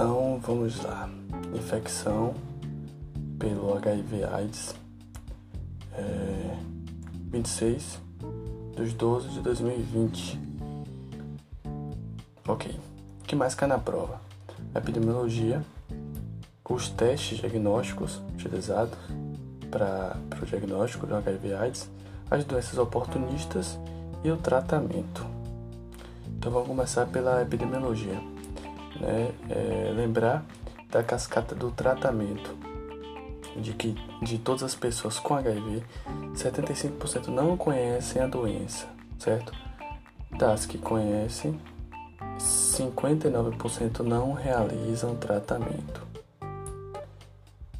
Então vamos lá. Infecção pelo HIV/AIDS é, 26 de 12 de 2020. Ok. O que mais cai na prova? A epidemiologia, os testes diagnósticos utilizados para o diagnóstico do HIV/AIDS, as doenças oportunistas e o tratamento. Então vamos começar pela epidemiologia. Né? É, lembrar da cascata do tratamento, de que de todas as pessoas com HIV, 75% não conhecem a doença, certo? Das que conhecem, 59% não realizam tratamento.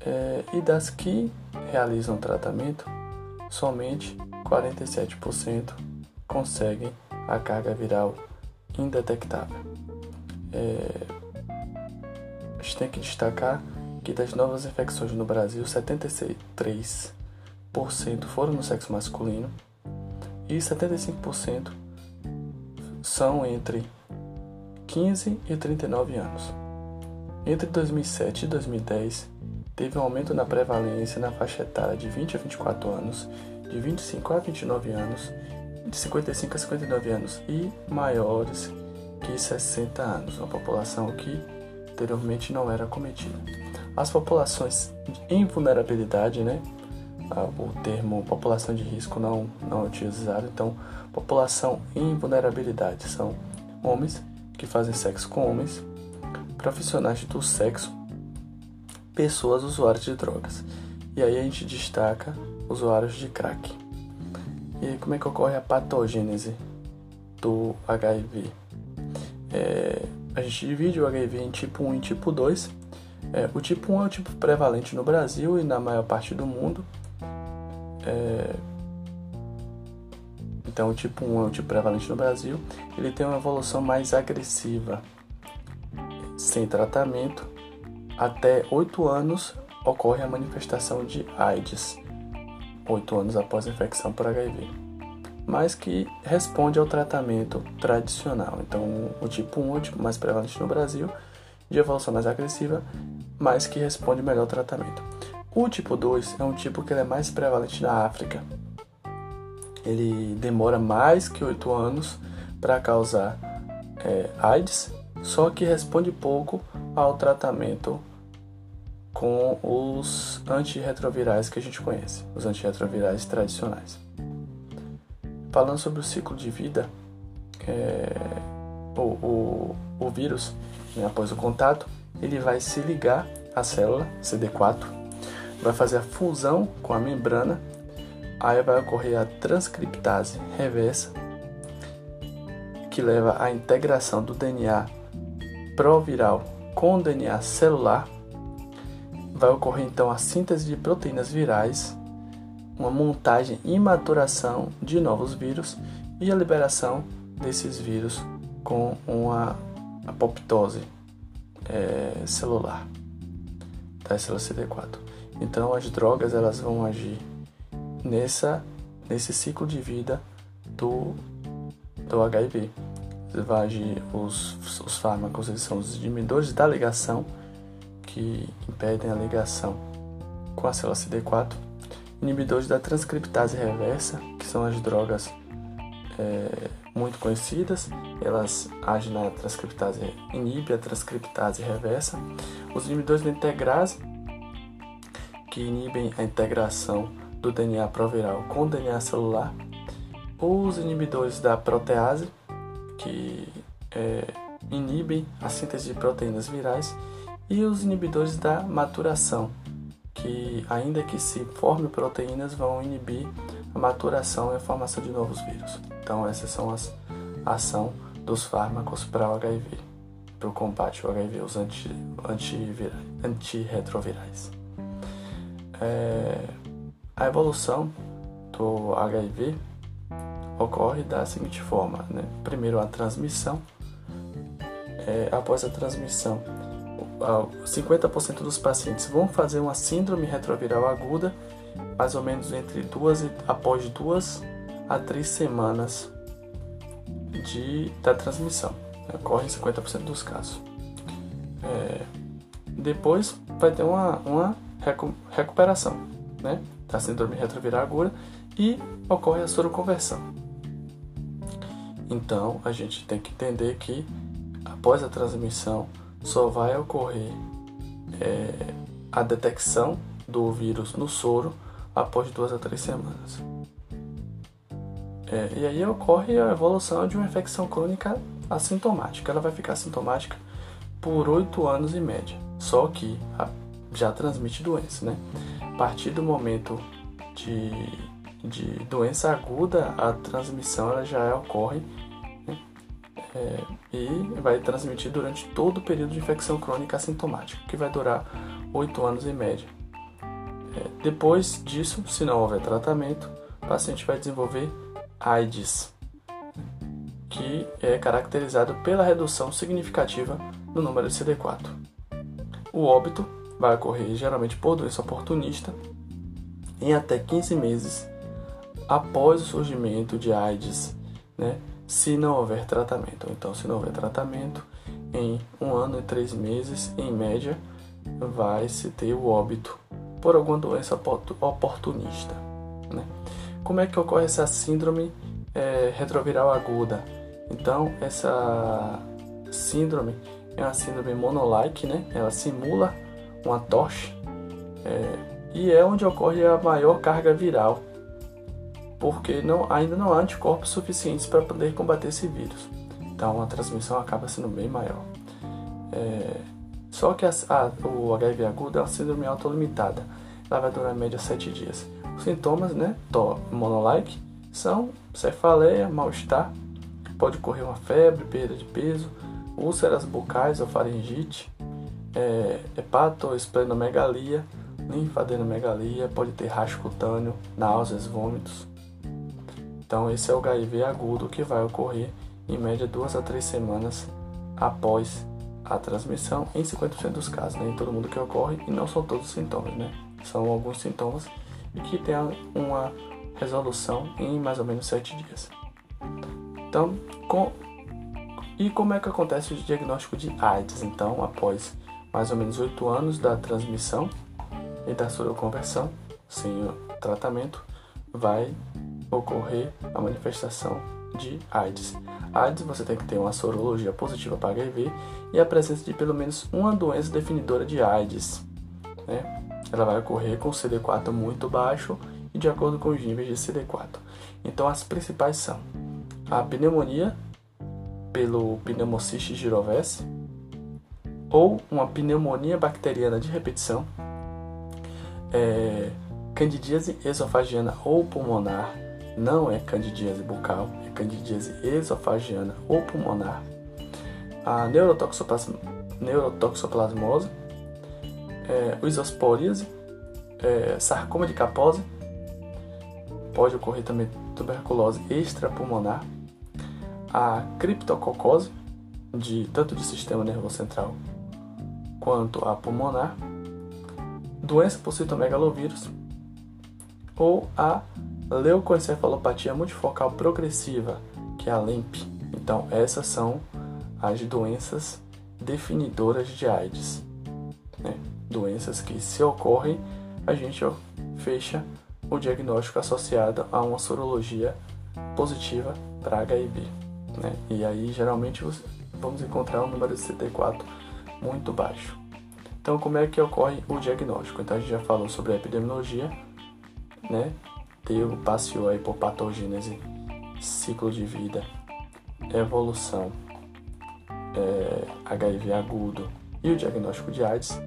É, e das que realizam tratamento, somente 47% conseguem a carga viral indetectável. É, tem que destacar que das novas infecções no Brasil, 73% foram no sexo masculino e 75% são entre 15 e 39 anos. Entre 2007 e 2010, teve um aumento na prevalência na faixa etária de 20 a 24 anos, de 25 a 29 anos, de 55 a 59 anos e maiores que 60 anos, uma população que anteriormente não era cometida. As populações em vulnerabilidade, né? O termo população de risco não, não é utilizado, então, população em vulnerabilidade são homens que fazem sexo com homens, profissionais do sexo, pessoas usuárias de drogas. E aí a gente destaca usuários de crack. E como é que ocorre a patogênese do HIV? É, a gente divide o HIV em tipo 1 e tipo 2. É, o tipo 1 é o tipo prevalente no Brasil e na maior parte do mundo. É, então, o tipo 1 é o tipo prevalente no Brasil. Ele tem uma evolução mais agressiva. Sem tratamento, até 8 anos ocorre a manifestação de AIDS, 8 anos após a infecção por HIV mas que responde ao tratamento tradicional. Então, o tipo 1 é o tipo mais prevalente no Brasil, de evolução mais agressiva, mas que responde melhor ao tratamento. O tipo 2 é um tipo que é mais prevalente na África. Ele demora mais que 8 anos para causar é, AIDS, só que responde pouco ao tratamento com os antirretrovirais que a gente conhece, os antirretrovirais tradicionais. Falando sobre o ciclo de vida, é, o, o, o vírus, né, após o contato, ele vai se ligar à célula CD4, vai fazer a fusão com a membrana, aí vai ocorrer a transcriptase reversa, que leva à integração do DNA proviral com o DNA celular. Vai ocorrer então a síntese de proteínas virais uma montagem e maturação de novos vírus e a liberação desses vírus com uma apoptose é, celular da célula CD4. Então as drogas elas vão agir nessa nesse ciclo de vida do do HIV. Vai agir os, os fármacos, eles são os inibidores da ligação que impedem a ligação com a célula CD4 inibidores da transcriptase reversa, que são as drogas é, muito conhecidas, elas agem na transcriptase, inibe a transcriptase reversa. Os inibidores da integrase, que inibem a integração do DNA proviral com o DNA celular. Os inibidores da protease, que é, inibem a síntese de proteínas virais. E os inibidores da maturação, que, ainda que se forme proteínas, vão inibir a maturação e a formação de novos vírus. Então, essas são as ação dos fármacos para o HIV, para o combate ao HIV, os anti, antirretrovirais. É, a evolução do HIV ocorre da seguinte forma: né? primeiro a transmissão, é, após a transmissão 50% dos pacientes vão fazer uma síndrome retroviral aguda, mais ou menos entre duas e após duas a três semanas de, da transmissão. Ocorre em 50% dos casos. É, depois vai ter uma, uma recu recuperação né, da síndrome retroviral aguda e ocorre a soroconversão. Então a gente tem que entender que após a transmissão só vai ocorrer é, a detecção do vírus no soro após duas a três semanas. É, e aí ocorre a evolução de uma infecção crônica assintomática. Ela vai ficar assintomática por oito anos em média, só que já transmite doença, né? A partir do momento de, de doença aguda, a transmissão ela já ocorre? É, e vai transmitir durante todo o período de infecção crônica assintomática, que vai durar oito anos em média. É, depois disso, se não houver tratamento, o paciente vai desenvolver AIDS, que é caracterizado pela redução significativa no número de CD4. O óbito vai ocorrer geralmente por doença oportunista em até 15 meses após o surgimento de AIDS, né, se não houver tratamento. Então, se não houver tratamento, em um ano e três meses, em média, vai se ter o óbito por alguma doença oportunista. Né? Como é que ocorre essa síndrome é, retroviral aguda? Então, essa síndrome é uma síndrome monolike, né? ela simula uma tocha é, e é onde ocorre a maior carga viral, porque não, ainda não há anticorpos suficientes para poder combater esse vírus. Então, a transmissão acaba sendo bem maior. É, só que a, a, o HIV agudo é uma síndrome autolimitada. Ela vai durar em média 7 dias. Os sintomas, né, monolike, são cefaleia, mal-estar, pode ocorrer uma febre, perda de peso, úlceras bucais ou faringite, é, hepatoesplenomegalia, linfadenomegalia, pode ter rastro cutâneo, náuseas, vômitos. Então esse é o HIV agudo que vai ocorrer em média duas a três semanas após a transmissão em 50% dos casos, né? em todo mundo que ocorre, e não são todos os sintomas, né? São alguns sintomas e que tem uma resolução em mais ou menos 7 dias. Então, com... e como é que acontece o diagnóstico de AIDS? Então, após mais ou menos 8 anos da transmissão e da soroconversão, sem o tratamento, vai ocorrer a manifestação de AIDS. AIDS você tem que ter uma sorologia positiva para HIV e a presença de pelo menos uma doença definidora de AIDS. Né? Ela vai ocorrer com CD4 muito baixo e de acordo com os níveis de CD4. Então as principais são a pneumonia pelo pneumocystis girovese ou uma pneumonia bacteriana de repetição, é, candidíase esofagiana ou pulmonar, não é candidíase bucal, é candidíase esofagiana ou pulmonar, a neurotoxoplasmose, é, isosporíase, é, sarcoma de Kaposi, pode ocorrer também tuberculose extrapulmonar, a criptococose, de, tanto de sistema nervoso central quanto a pulmonar, doença por citomegalovírus ou a leucoencefalopatia multifocal progressiva, que é a LEMP. Então, essas são as doenças definidoras de AIDS. Né? Doenças que, se ocorrem, a gente fecha o diagnóstico associado a uma sorologia positiva para HIV. Né? E aí, geralmente, vamos encontrar um número de CD4 muito baixo. Então, como é que ocorre o diagnóstico? Então, a gente já falou sobre a epidemiologia, né? Teu passeou aí por patogênese, ciclo de vida, evolução, é, HIV agudo e o diagnóstico de AIDS,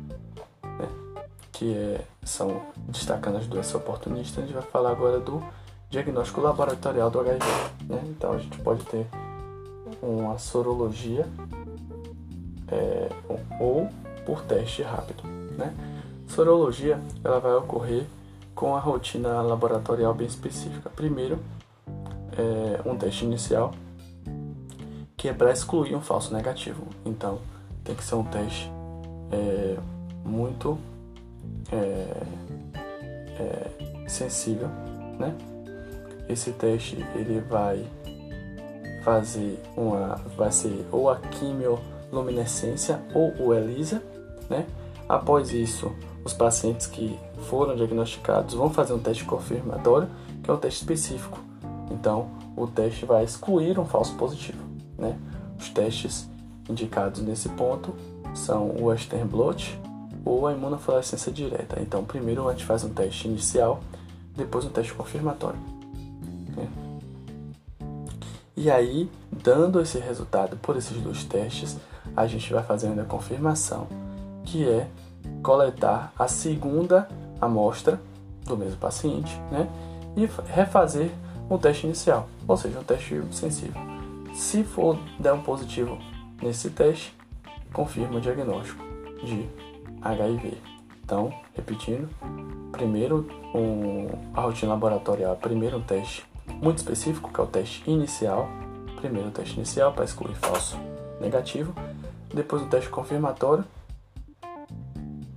né? que é, são destacando as doenças oportunistas. A gente vai falar agora do diagnóstico laboratorial do HIV. Né? Então, a gente pode ter uma sorologia é, ou por teste rápido. Né? Sorologia ela vai ocorrer com a rotina laboratorial bem específica. Primeiro, é, um teste inicial que é para excluir um falso negativo. Então, tem que ser um teste é, muito é, é sensível, né? Esse teste ele vai fazer uma, vai ser ou a quimio luminescência ou o ELISA, né? Após isso, os pacientes que foram diagnosticados vão fazer um teste confirmatório, que é um teste específico. Então, o teste vai excluir um falso positivo, né? Os testes indicados nesse ponto são o Western blot ou a imunofluorescência direta. Então, primeiro a gente faz um teste inicial, depois um teste confirmatório. Né? E aí, dando esse resultado por esses dois testes, a gente vai fazendo a confirmação, que é coletar a segunda amostra do mesmo paciente, né? E refazer o teste inicial, ou seja, um teste sensível. Se for der um positivo nesse teste, confirma o diagnóstico de HIV. Então, repetindo, primeiro um, a rotina laboratorial, primeiro um teste muito específico, que é o teste inicial, primeiro o teste inicial para excluir falso negativo, depois o teste confirmatório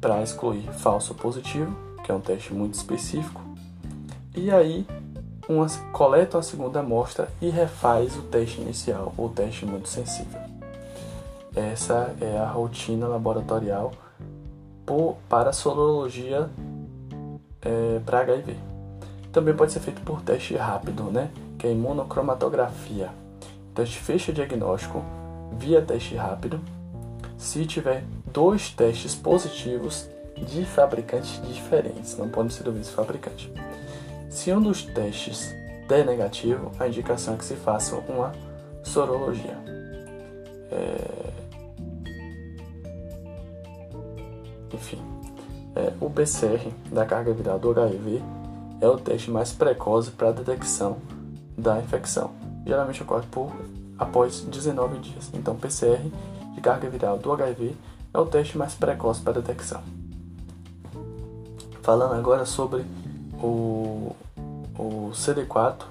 para excluir falso positivo, que é um teste muito específico, e aí uma, coleta a segunda amostra e refaz o teste inicial, ou teste muito sensível. Essa é a rotina laboratorial por, para sorologia é, para HIV. Também pode ser feito por teste rápido, né? que é imunocromatografia. Então a gente fecha o diagnóstico via teste rápido. Se tiver dois testes positivos de fabricantes diferentes, não podem ser do mesmo fabricante. Se um dos testes der negativo, a indicação é que se faça uma sorologia. É... Enfim, é, o PCR da carga viral do HIV é o teste mais precoce para a detecção da infecção. Geralmente ocorre por após 19 dias. Então, PCR de carga viral do HIV é o teste mais precoce para detecção. Falando agora sobre o, o CD4,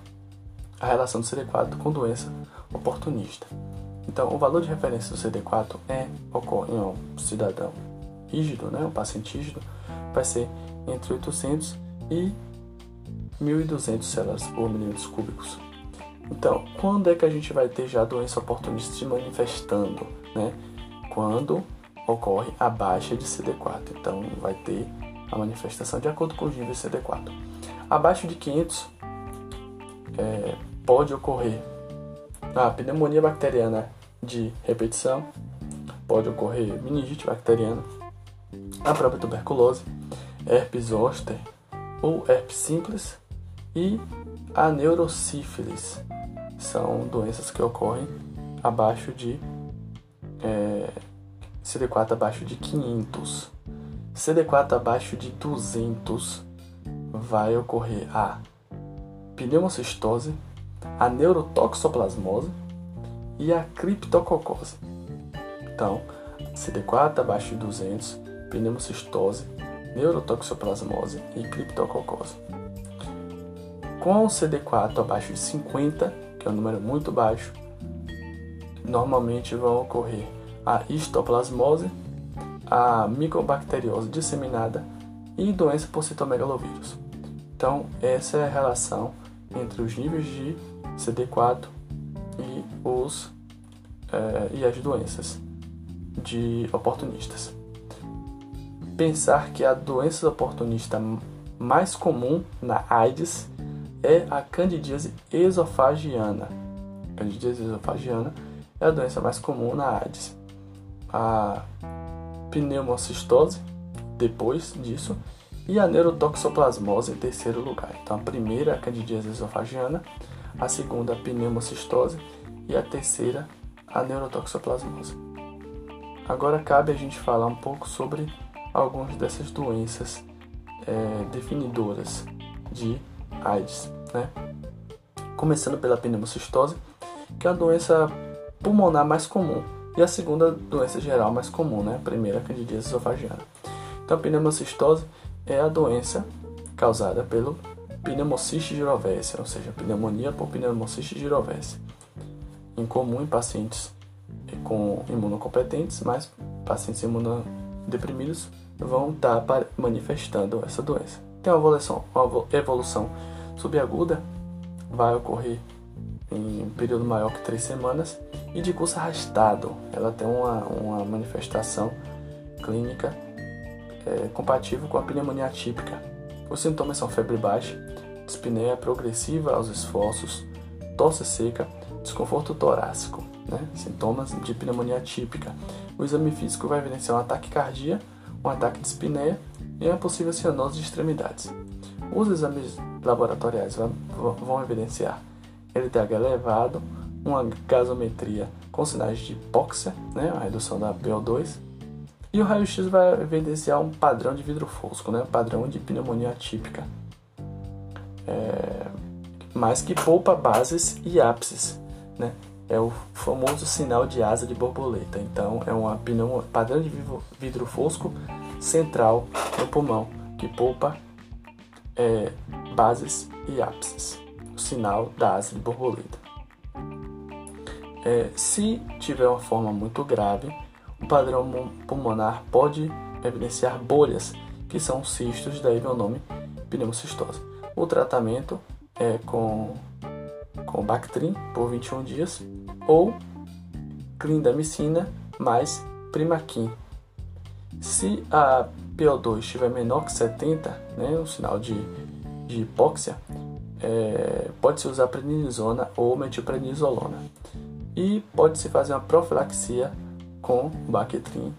a relação do CD4 com doença oportunista. Então, o valor de referência do CD4 é, em um cidadão rígido, né, um paciente rígido, vai ser entre 800 e 1.200 células por milímetros cúbicos. Então, quando é que a gente vai ter já a doença oportunista se manifestando? Né? Quando ocorre a baixa de CD4. Então, vai ter a manifestação de acordo com os níveis de CD4. Abaixo de 500, é, pode ocorrer a pneumonia bacteriana de repetição, pode ocorrer meningite bacteriana, a própria tuberculose, herpes zoster ou herpes simples e a neurosífilis. São doenças que ocorrem abaixo de é, CD4 abaixo de 500. CD4 abaixo de 200 vai ocorrer a pneumocistose, a neurotoxoplasmose e a criptococose. Então, CD4 abaixo de 200, pneumocistose, neurotoxoplasmose e criptococose. Com o CD4 abaixo de 50, que é um número muito baixo, normalmente vão ocorrer a histoplasmose, a micobacteriose disseminada e doença por citomegalovírus. Então, essa é a relação entre os níveis de CD4 e, os, é, e as doenças de oportunistas pensar que a doença oportunista mais comum na AIDS é a candidíase esofagiana. A candidíase esofagiana é a doença mais comum na AIDS. A pneumocistose, depois disso, e a neurotoxoplasmose em terceiro lugar. Então, a primeira é a candidíase esofagiana, a segunda a pneumocistose e a terceira a neurotoxoplasmose. Agora cabe a gente falar um pouco sobre algumas dessas doenças é, definidoras de AIDS, né? Começando pela pneumocistose, que é a doença pulmonar mais comum, e a segunda doença geral mais comum, né? A primeira, a candidíase esofagina. Então, a pneumocistose é a doença causada pelo pneumociste girovese, ou seja, pneumonia por pneumociste girovese. Incomum em pacientes com imunocompetentes, mas pacientes imunodeprimidos vão estar manifestando essa doença. Tem uma evolução, evolução subaguda, vai ocorrer em um período maior que três semanas e de curso arrastado. Ela tem uma, uma manifestação clínica é, compatível com a pneumonia típica. Os sintomas são febre baixa, dispneia progressiva aos esforços, tosse seca, desconforto torácico, né? sintomas de pneumonia típica. O exame físico vai evidenciar um ataque cardíaco, um ataque de dispneia e uma possível cianose de extremidades. Os exames laboratoriais vão evidenciar LDH elevado, uma gasometria com sinais de hipóxia, né, a redução da PO2, e o raio-x vai evidenciar um padrão de vidro fosco, né, padrão de pneumonia atípica, é, mas que poupa bases e ápices, né, é o famoso sinal de asa de borboleta. Então, é um padrão de vidro fosco central no pulmão que poupa é, bases e ápices, o sinal da asa de borboleta. É, se tiver uma forma muito grave, o padrão pulmonar pode evidenciar bolhas, que são cistos, daí o nome pneumocistose. O tratamento é com, com Bactrim por 21 dias ou clindamicina mais primaquim. Se a PO2 estiver menor que 70, né, um sinal de, de hipóxia, é, pode-se usar prednisona ou metilprednisolona. E pode-se fazer uma profilaxia com Bactrim,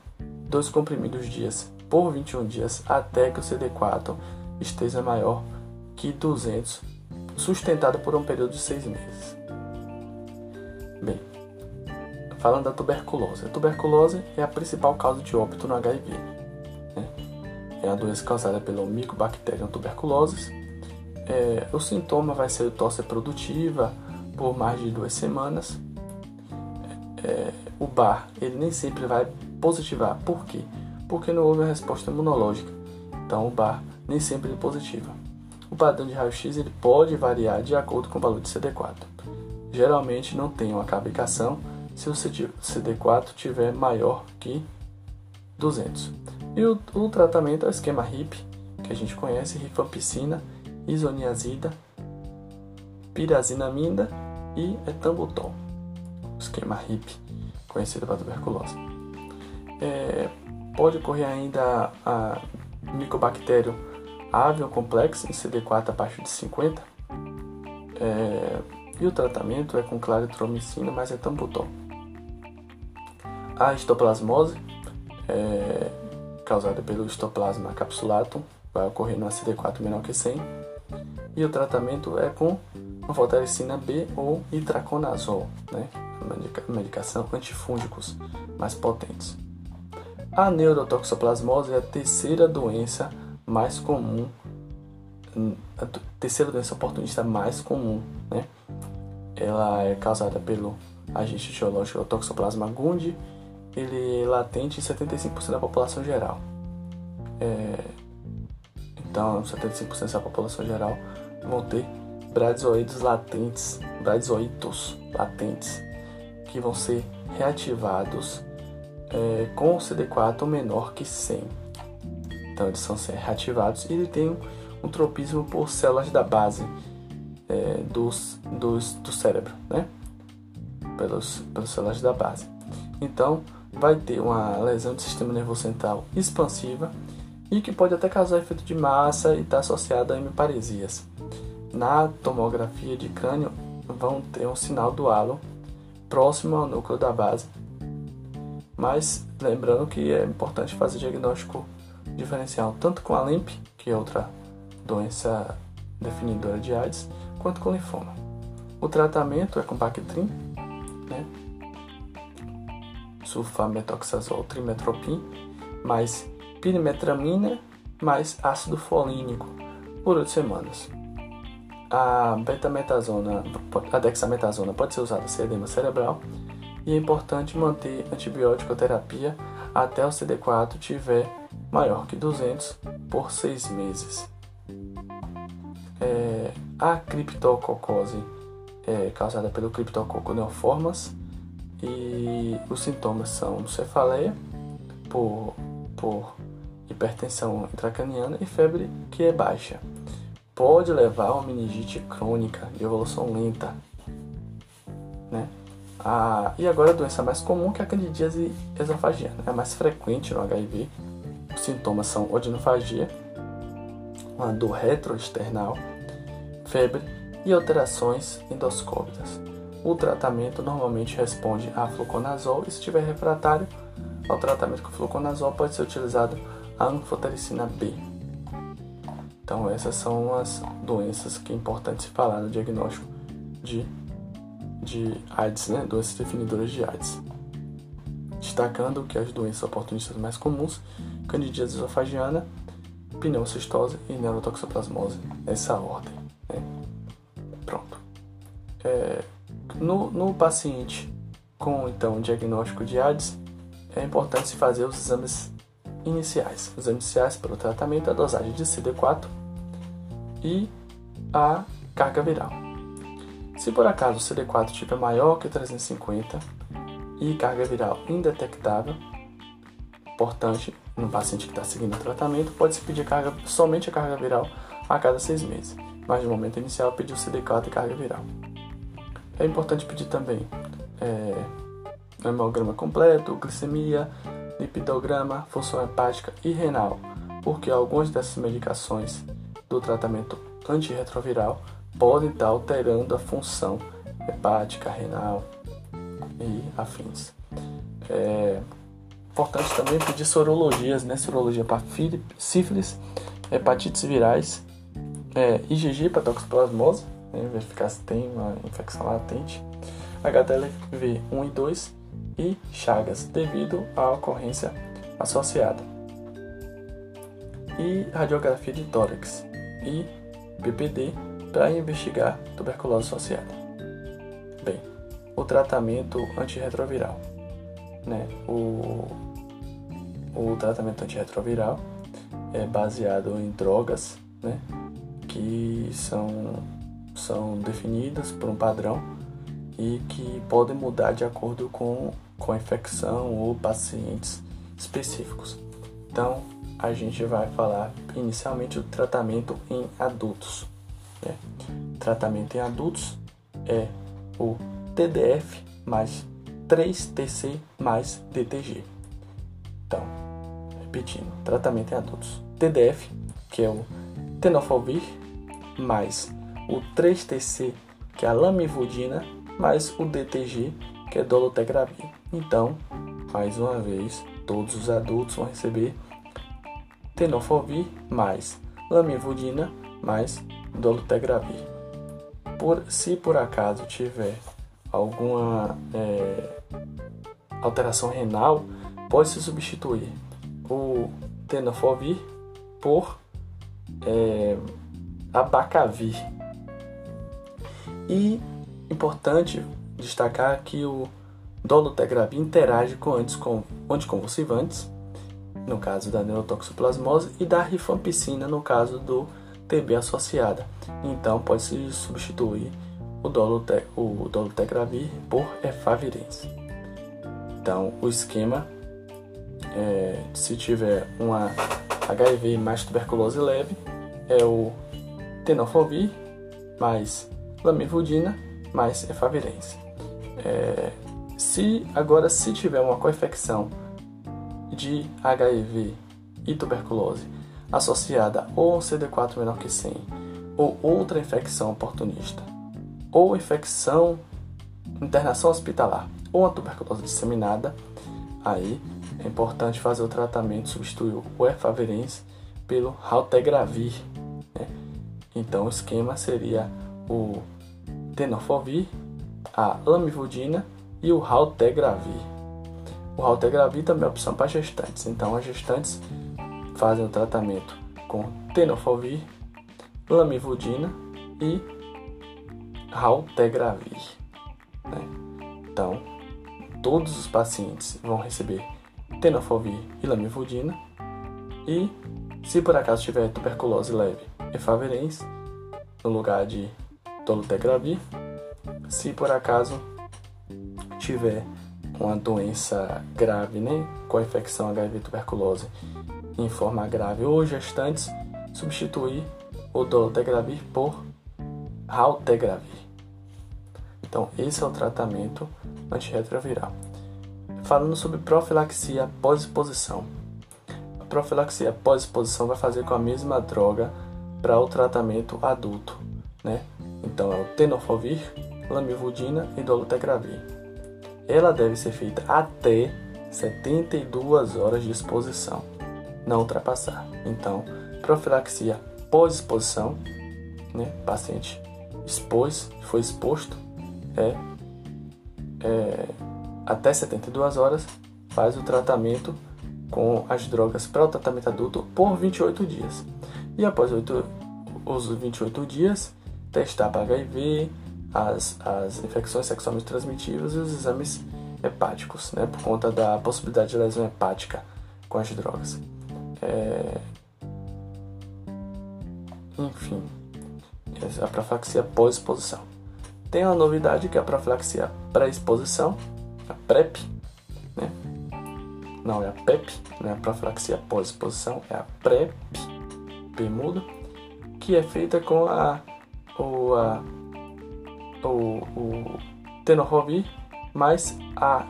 dois comprimidos dias por 21 dias até que o CD4 esteja maior que 200, sustentado por um período de 6 meses. Bem, falando da tuberculose. A tuberculose é a principal causa de óbito no HIV. Né? É a doença causada pelo Mycobacterium tuberculosis. É, o sintoma vai ser tosse produtiva por mais de duas semanas. É, o BAR ele nem sempre vai positivar. Por quê? Porque não houve a resposta imunológica. Então o BAR nem sempre é positiva. O padrão de raio-x ele pode variar de acordo com o valor de CD4. Geralmente não tem uma cabricação se o CD4 tiver maior que 200. E o, o tratamento é o esquema RIP, que a gente conhece, rifampicina, isoniazida, pirazinamida e etambutol. O esquema RIP, conhecido para tuberculose. É, pode ocorrer ainda a micobactério avian complexo em CD4 abaixo de 50. É, e o tratamento é com claritromicina mais etambutol. A histoplasmose, é, causada pelo histoplasma capsulatum, vai ocorrer no CD4 menor que 100. E o tratamento é com anfotericina B ou itraconazol, né? medicação antifúngicos mais potentes. A neurotoxoplasmose é a terceira doença mais comum, a terceira doença oportunista mais comum, né? Ela é causada pelo agente etiológico Toxoplasma gondii ele é latente em 75% da população geral. É, então, 75% da população geral vão ter bradizoides latentes, bradizoitos latentes, que vão ser reativados é, com o CD4 menor que 100. Então, eles são reativados e ele tem um, tropismo por células da base é, dos, dos, do cérebro, né? Pelos, pelas células da base. Então, vai ter uma lesão do sistema nervoso central expansiva e que pode até causar efeito de massa e está associada a hemiparesias. Na tomografia de crânio, vão ter um sinal do halo próximo ao núcleo da base. Mas lembrando que é importante fazer diagnóstico diferencial tanto com a LIMP, que é outra doença definidora de AIDS, quanto com linfoma. O tratamento é com Bactrim, né? sulfametoxazol trimetropin, mais pirimetramina, mais ácido folínico por 8 semanas. A betametasona, a dexametasona pode ser usada sem edema cerebral e é importante manter antibiótico terapia até o CD4 tiver maior que 200 por 6 meses. É, a criptococose é causada pelo Cryptococcus neoformas e os sintomas são cefaleia por, por hipertensão intracraniana e febre que é baixa. Pode levar a uma meningite crônica de evolução lenta. né? Ah, e agora a doença mais comum que é a candidíase esofagiana. É mais frequente no HIV. Os sintomas são odinofagia, uma dor retroesternal, febre e alterações endoscópicas. O tratamento normalmente responde a fluconazol e se estiver refratário ao tratamento com fluconazol pode ser utilizado a anfotericina B. Então essas são as doenças que é importante se falar no diagnóstico de, de AIDS, né? doenças definidoras de AIDS. Destacando que as doenças oportunistas mais comuns, candidíase esofagiana, pneumocistose e neurotoxoplasmose, nessa ordem. Né? Pronto. É, no, no paciente com então diagnóstico de AIDS, é importante se fazer os exames iniciais. Os exames iniciais para o tratamento, a dosagem de CD4 e a carga viral. Se por acaso o CD4 estiver maior que 350 e carga viral indetectável, importante no paciente que está seguindo o tratamento, pode-se pedir carga, somente a carga viral a cada seis meses, mas no momento inicial pedir o CD4 e carga viral. É importante pedir também é, hemograma completo, glicemia, lipidograma, função hepática e renal, porque algumas dessas medicações do tratamento antirretroviral podem estar alterando a função hepática, renal e afins. É importante também pedir sorologias, né? Sorologia para sífilis, hepatites virais, é, IgG para toxoplasmose, né? verificar se tem uma infecção latente, HTLV 1 e 2 e Chagas, devido à ocorrência associada. E radiografia de tórax e PPD para investigar tuberculose associada. Bem, o tratamento antirretroviral. Né? O, o tratamento antirretroviral é baseado em drogas né? que são, são definidas por um padrão e que podem mudar de acordo com, com a infecção ou pacientes específicos. Então, a gente vai falar inicialmente do tratamento em adultos. Né? Tratamento em adultos é o TDF mais 3TC mais DTG. Então, repetindo, tratamento em adultos. TDF, que é o tenofovir, mais o 3TC, que é a lamivudina, mais o DTG, que é dolutegravir. Então, mais uma vez, todos os adultos vão receber tenofovir mais lamivudina mais dolutegravir. Por, se por acaso tiver alguma é, alteração renal, pode se substituir o tenofovir por é, abacavir. E importante destacar que o dolutegravir interage com anticonvulsivantes no caso da neurotoxoplasmose, e da rifampicina, no caso do TB associada. Então, pode-se substituir o, dolute, o dolutegravir por efavirenz. Então, o esquema, é, se tiver uma HIV mais tuberculose leve, é o tenofovir mais lamivudina mais efavirenz. É, se agora se tiver uma coinfecção de HIV e tuberculose associada ou a um CD4 menor que 100 ou outra infecção oportunista ou infecção, internação hospitalar ou a tuberculose disseminada, aí é importante fazer o tratamento, substituir o efavirenz pelo raltegravir. Né? Então o esquema seria o tenofovir, a lamivudina e o raltegravir. O raltegravir também é opção para gestantes, então as gestantes fazem o tratamento com tenofovir, lamivudina e raltegravir. Né? Então, todos os pacientes vão receber tenofovir e lamivudina e, se por acaso tiver tuberculose leve, efavirenz no lugar de dolutegravir. Se por acaso tiver uma doença grave, né, com a infecção HIV tuberculose em forma grave ou gestantes, substituir o dolutegravir por raltegravir. Então, esse é o tratamento antirretroviral. Falando sobre profilaxia pós-exposição. A profilaxia pós-exposição vai fazer com a mesma droga para o tratamento adulto, né? Então, é o tenofovir, lamivudina e dolutegravir. Ela deve ser feita até 72 horas de exposição, não ultrapassar. Então, profilaxia pós-exposição, né? Paciente expôs, foi exposto, é, é até 72 horas, faz o tratamento com as drogas para o tratamento adulto por 28 dias. E após 8, os 28 dias, testar para HIV, as, as infecções sexualmente transmissíveis e os exames hepáticos, né, por conta da possibilidade de lesão hepática com as drogas. É... Enfim, a profilaxia pós-exposição. Tem uma novidade que é a profilaxia pré-exposição, a PrEP, né? Não é a PEP, né? A profilaxia pós-exposição é a PrEP, P que é feita com a, o, a, o, o mais a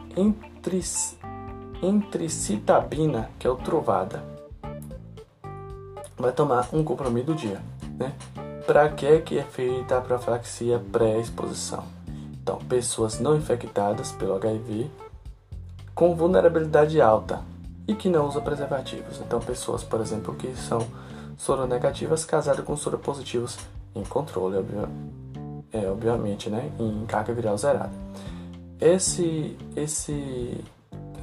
entricitabina, que é o Truvada. Vai tomar um comprimido dia, né? Para que que é feita a profilaxia pré-exposição? Então, pessoas não infectadas pelo HIV com vulnerabilidade alta e que não usam preservativos. Então, pessoas, por exemplo, que são soronegativas casadas com soropositivos em controle, é, obviamente, né, em carga viral zerada. Esse, esse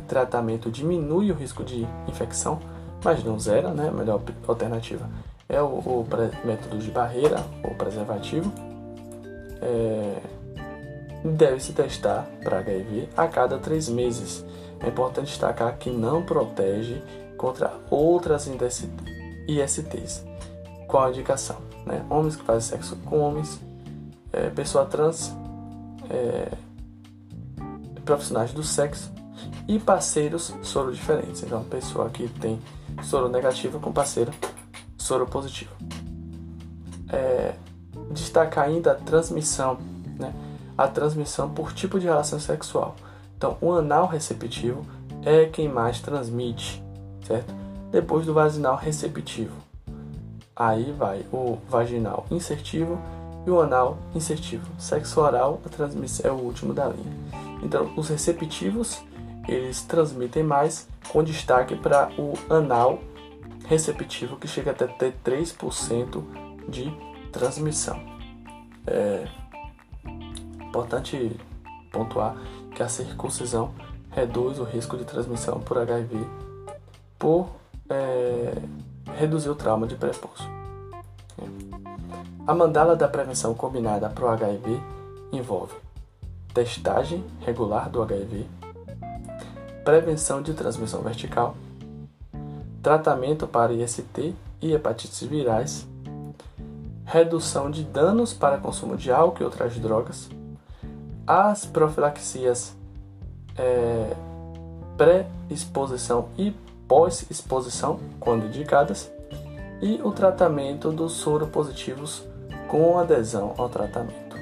tratamento diminui o risco de infecção, mas não zera, né? A melhor alternativa é o, o método de barreira, ou preservativo. É, deve se testar para HIV a cada três meses. É importante destacar que não protege contra outras ISTs. Qual a indicação? Né? Homens que fazem sexo com homens, é, pessoa trans, é, profissionais do sexo e parceiros soro diferentes. Então, pessoa que tem soro negativo com parceiro soro positivo. É, destacar ainda a transmissão, né? a transmissão por tipo de relação sexual. Então, o anal receptivo é quem mais transmite, certo? Depois do vaginal receptivo. Aí vai o vaginal insertivo e o anal insertivo. Sexo oral, é o último da linha. Então, os receptivos, eles transmitem mais, com destaque para o anal receptivo, que chega até ter 3% de transmissão. É importante pontuar que a circuncisão reduz o risco de transmissão por HIV por é, reduzir o trauma de prepúcio. A mandala da prevenção combinada para o HIV envolve testagem regular do HIV, prevenção de transmissão vertical, tratamento para IST e hepatites virais, redução de danos para consumo de álcool e outras drogas, as profilaxias é, pré-exposição e pós-exposição, quando indicadas, e o tratamento dos soropositivos com adesão ao tratamento.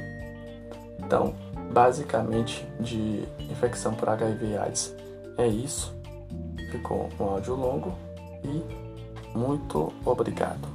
Então, basicamente de infecção por HIV AIDS. É isso. Ficou um áudio longo e muito obrigado.